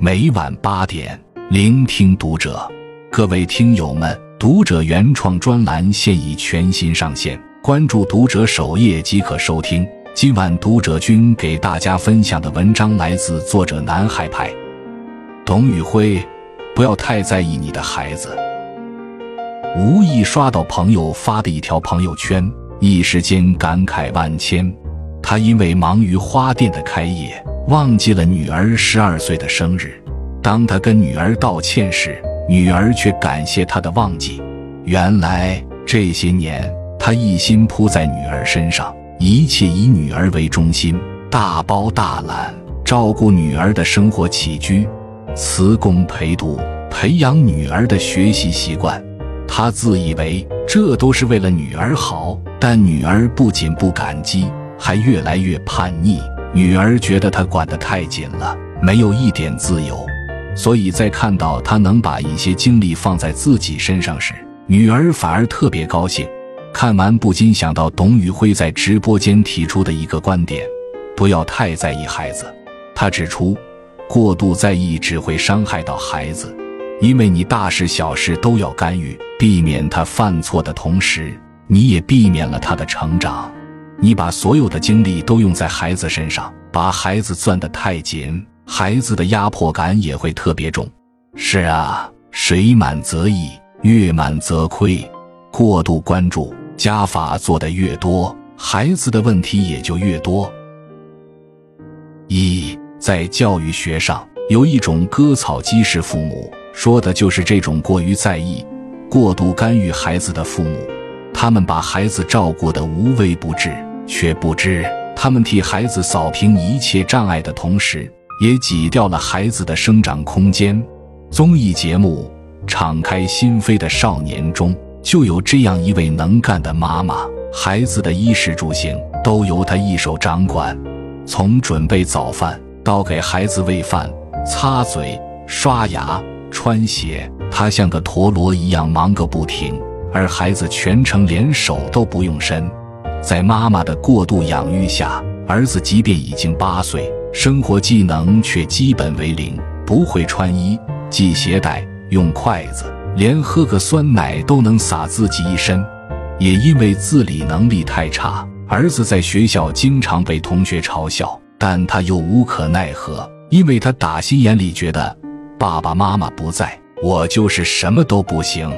每晚八点，聆听读者。各位听友们，读者原创专栏现已全新上线，关注读者首页即可收听。今晚读者君给大家分享的文章来自作者南海派，董宇辉。不要太在意你的孩子。无意刷到朋友发的一条朋友圈，一时间感慨万千。他因为忙于花店的开业。忘记了女儿十二岁的生日，当他跟女儿道歉时，女儿却感谢他的忘记。原来这些年，他一心扑在女儿身上，一切以女儿为中心，大包大揽照顾女儿的生活起居，辞工陪读，培养女儿的学习习惯。他自以为这都是为了女儿好，但女儿不仅不感激，还越来越叛逆。女儿觉得他管得太紧了，没有一点自由，所以在看到他能把一些精力放在自己身上时，女儿反而特别高兴。看完不禁想到董宇辉在直播间提出的一个观点：不要太在意孩子。他指出，过度在意只会伤害到孩子，因为你大事小事都要干预，避免他犯错的同时，你也避免了他的成长。你把所有的精力都用在孩子身上，把孩子攥得太紧，孩子的压迫感也会特别重。是啊，水满则溢，月满则亏。过度关注，加法做得越多，孩子的问题也就越多。一，在教育学上有一种割草机式父母，说的就是这种过于在意、过度干预孩子的父母，他们把孩子照顾得无微不至。却不知，他们替孩子扫平一切障碍的同时，也挤掉了孩子的生长空间。综艺节目《敞开心扉的少年》中就有这样一位能干的妈妈，孩子的衣食住行都由她一手掌管，从准备早饭到给孩子喂饭、擦嘴、刷牙、穿鞋，她像个陀螺一样忙个不停，而孩子全程连手都不用伸。在妈妈的过度养育下，儿子即便已经八岁，生活技能却基本为零，不会穿衣、系鞋带、用筷子，连喝个酸奶都能洒自己一身。也因为自理能力太差，儿子在学校经常被同学嘲笑，但他又无可奈何，因为他打心眼里觉得爸爸妈妈不在，我就是什么都不行。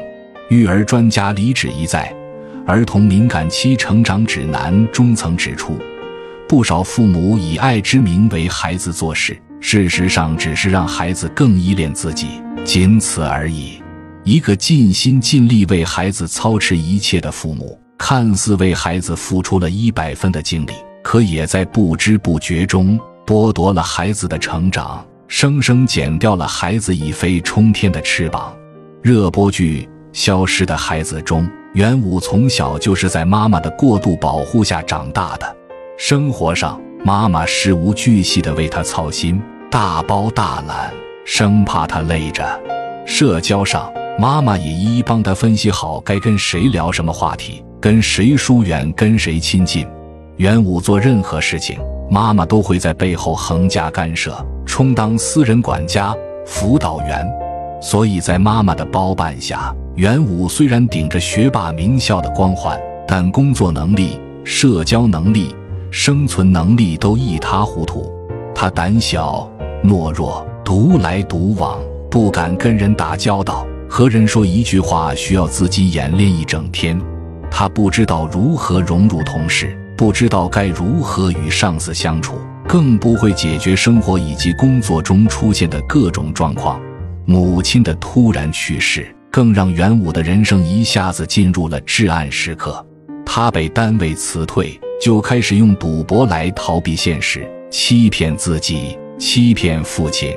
育儿专家李芷一在。儿童敏感期成长指南中曾指出，不少父母以爱之名为孩子做事，事实上只是让孩子更依恋自己，仅此而已。一个尽心尽力为孩子操持一切的父母，看似为孩子付出了一百分的精力，可也在不知不觉中剥夺了孩子的成长，生生剪掉了孩子已飞冲天的翅膀。热播剧《消失的孩子》中。元武从小就是在妈妈的过度保护下长大的，生活上妈妈事无巨细的为他操心，大包大揽，生怕他累着；社交上妈妈也一一帮他分析好该跟谁聊什么话题，跟谁疏远，跟谁亲近。元武做任何事情，妈妈都会在背后横加干涉，充当私人管家、辅导员，所以在妈妈的包办下。元武虽然顶着学霸名校的光环，但工作能力、社交能力、生存能力都一塌糊涂。他胆小、懦弱、独来独往，不敢跟人打交道，和人说一句话需要自己演练一整天。他不知道如何融入同事，不知道该如何与上司相处，更不会解决生活以及工作中出现的各种状况。母亲的突然去世。更让元武的人生一下子进入了至暗时刻。他被单位辞退，就开始用赌博来逃避现实，欺骗自己，欺骗父亲。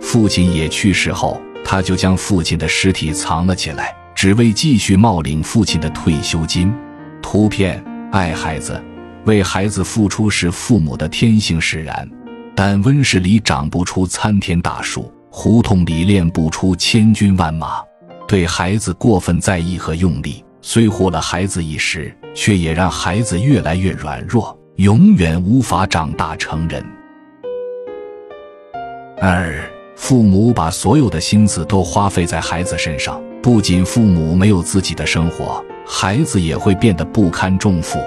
父亲也去世后，他就将父亲的尸体藏了起来，只为继续冒领父亲的退休金。图片：爱孩子，为孩子付出是父母的天性使然，但温室里长不出参天大树，胡同里练不出千军万马。对孩子过分在意和用力，虽护了孩子一时，却也让孩子越来越软弱，永远无法长大成人。二，父母把所有的心思都花费在孩子身上，不仅父母没有自己的生活，孩子也会变得不堪重负。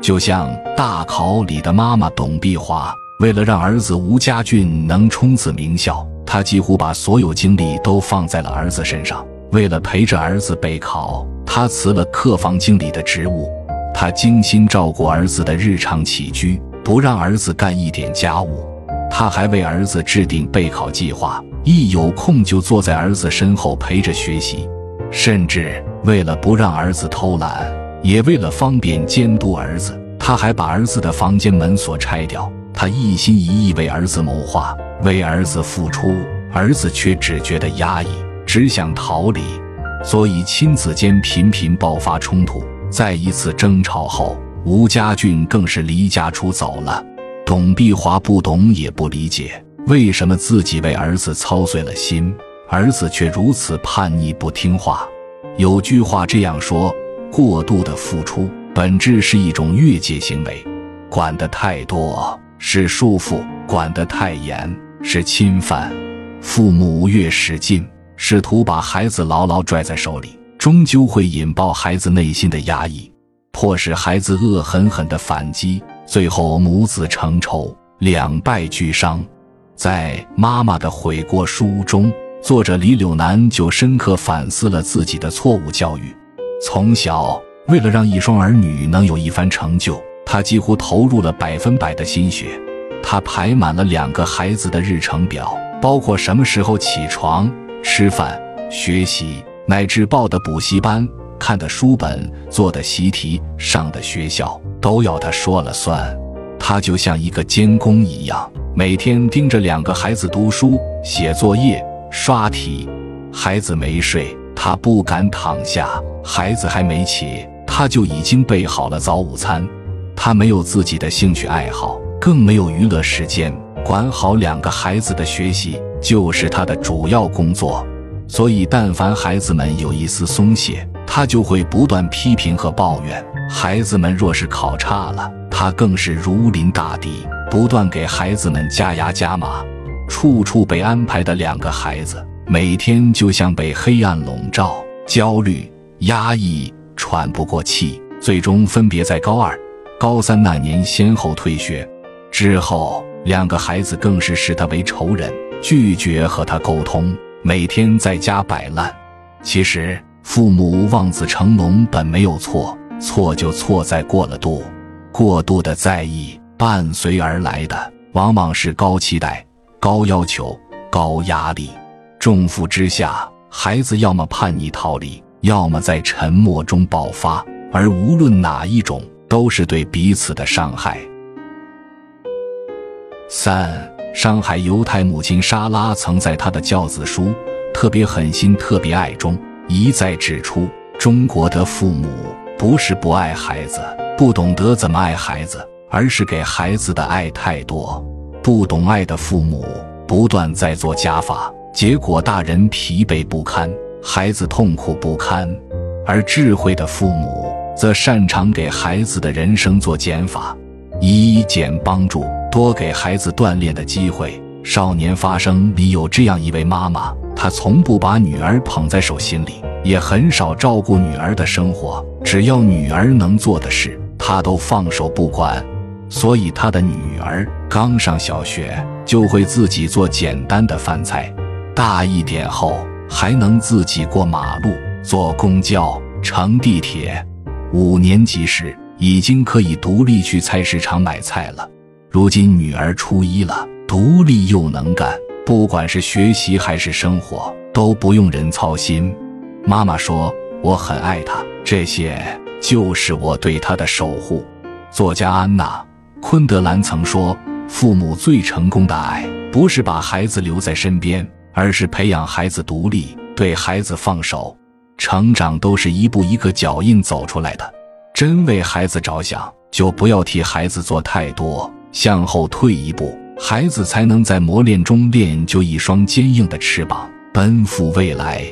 就像《大考》里的妈妈董碧华，为了让儿子吴家俊能冲刺名校，他几乎把所有精力都放在了儿子身上。为了陪着儿子备考，他辞了客房经理的职务。他精心照顾儿子的日常起居，不让儿子干一点家务。他还为儿子制定备考计划，一有空就坐在儿子身后陪着学习，甚至为了不让儿子偷懒。也为了方便监督儿子，他还把儿子的房间门锁拆掉。他一心一意为儿子谋划，为儿子付出，儿子却只觉得压抑，只想逃离。所以亲子间频频爆发冲突。在一次争吵后，吴家俊更是离家出走了。董碧华不懂也不理解，为什么自己为儿子操碎了心，儿子却如此叛逆不听话。有句话这样说。过度的付出本质是一种越界行为，管得太多是束缚，管得太严是侵犯。父母越使劲，试图把孩子牢牢拽在手里，终究会引爆孩子内心的压抑，迫使孩子恶狠狠地反击，最后母子成仇，两败俱伤。在《妈妈的悔过书》中，作者李柳南就深刻反思了自己的错误教育。从小，为了让一双儿女能有一番成就，他几乎投入了百分百的心血。他排满了两个孩子的日程表，包括什么时候起床、吃饭、学习，乃至报的补习班、看的书本、做的习题、上的学校，都要他说了算。他就像一个监工一样，每天盯着两个孩子读书、写作业、刷题。孩子没睡。他不敢躺下，孩子还没起，他就已经备好了早午餐。他没有自己的兴趣爱好，更没有娱乐时间，管好两个孩子的学习就是他的主要工作。所以，但凡孩子们有一丝松懈，他就会不断批评和抱怨。孩子们若是考差了，他更是如临大敌，不断给孩子们加压加码。处处被安排的两个孩子。每天就像被黑暗笼罩，焦虑、压抑、喘不过气，最终分别在高二、高三那年先后退学。之后，两个孩子更是视他为仇人，拒绝和他沟通，每天在家摆烂。其实，父母望子成龙本没有错，错就错在过了度。过度的在意，伴随而来的往往是高期待、高要求、高压力。重负之下，孩子要么叛逆逃离，要么在沉默中爆发，而无论哪一种，都是对彼此的伤害。三，上海犹太母亲莎拉曾在她的教子书《特别狠心特别爱》中一再指出：中国的父母不是不爱孩子，不懂得怎么爱孩子，而是给孩子的爱太多。不懂爱的父母不断在做加法。结果，大人疲惫不堪，孩子痛苦不堪；而智慧的父母则擅长给孩子的人生做减法，以减帮助，多给孩子锻炼的机会。少年发生里有这样一位妈妈，她从不把女儿捧在手心里，也很少照顾女儿的生活。只要女儿能做的事，她都放手不管。所以，她的女儿刚上小学，就会自己做简单的饭菜。大一点后，还能自己过马路、坐公交、乘地铁。五年级时，已经可以独立去菜市场买菜了。如今女儿初一了，独立又能干，不管是学习还是生活，都不用人操心。妈妈说：“我很爱她，这些就是我对她的守护。”作家安娜·昆德兰曾说：“父母最成功的爱，不是把孩子留在身边。”而是培养孩子独立，对孩子放手，成长都是一步一个脚印走出来的。真为孩子着想，就不要替孩子做太多，向后退一步，孩子才能在磨练中练就一双坚硬的翅膀，奔赴未来。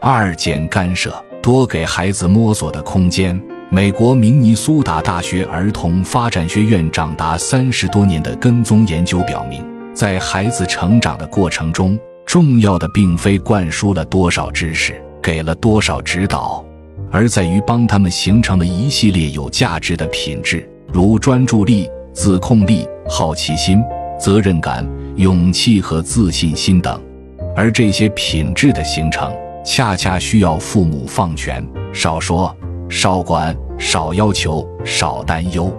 二减干涉，多给孩子摸索的空间。美国明尼苏达大学儿童发展学院长达三十多年的跟踪研究表明，在孩子成长的过程中，重要的并非灌输了多少知识，给了多少指导，而在于帮他们形成了一系列有价值的品质，如专注力、自控力、好奇心、责任感、勇气和自信心等。而这些品质的形成，恰恰需要父母放权，少说、少管、少要求、少担忧。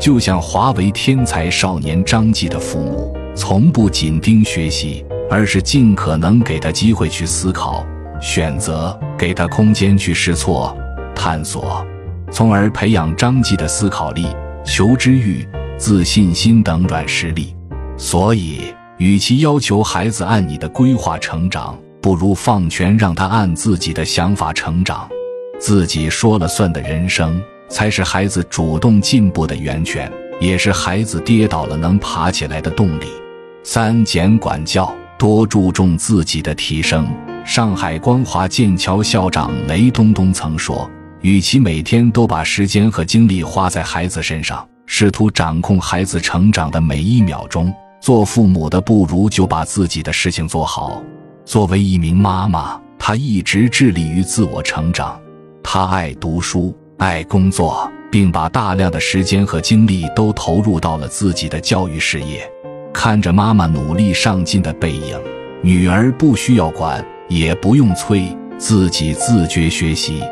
就像华为天才少年张继的父母，从不紧盯学习，而是尽可能给他机会去思考、选择，给他空间去试错、探索，从而培养张继的思考力、求知欲、自信心等软实力。所以，与其要求孩子按你的规划成长，不如放权让他按自己的想法成长，自己说了算的人生。才是孩子主动进步的源泉，也是孩子跌倒了能爬起来的动力。三减管教，多注重自己的提升。上海光华剑桥校长雷东东曾说：“与其每天都把时间和精力花在孩子身上，试图掌控孩子成长的每一秒钟，做父母的不如就把自己的事情做好。”作为一名妈妈，她一直致力于自我成长，她爱读书。爱工作，并把大量的时间和精力都投入到了自己的教育事业。看着妈妈努力上进的背影，女儿不需要管，也不用催，自己自觉学习。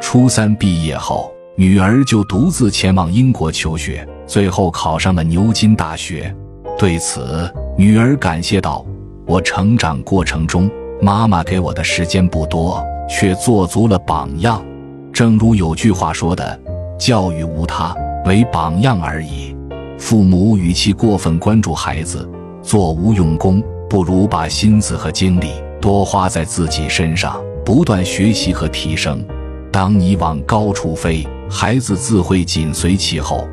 初三毕业后，女儿就独自前往英国求学，最后考上了牛津大学。对此，女儿感谢道：“我成长过程中，妈妈给我的时间不多，却做足了榜样。”正如有句话说的：“教育无他，为榜样而已。”父母与其过分关注孩子，做无用功，不如把心思和精力多花在自己身上，不断学习和提升。当你往高处飞，孩子自会紧随其后。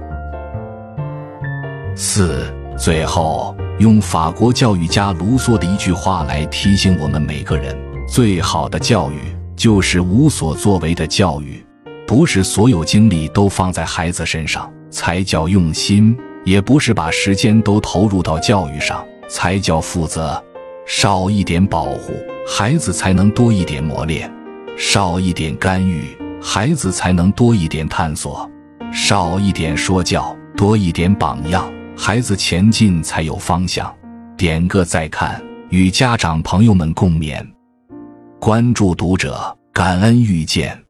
四，最后用法国教育家卢梭的一句话来提醒我们每个人：最好的教育。就是无所作为的教育，不是所有精力都放在孩子身上才叫用心，也不是把时间都投入到教育上才叫负责。少一点保护，孩子才能多一点磨练；少一点干预，孩子才能多一点探索；少一点说教，多一点榜样，孩子前进才有方向。点个再看，与家长朋友们共勉。关注读者，感恩遇见。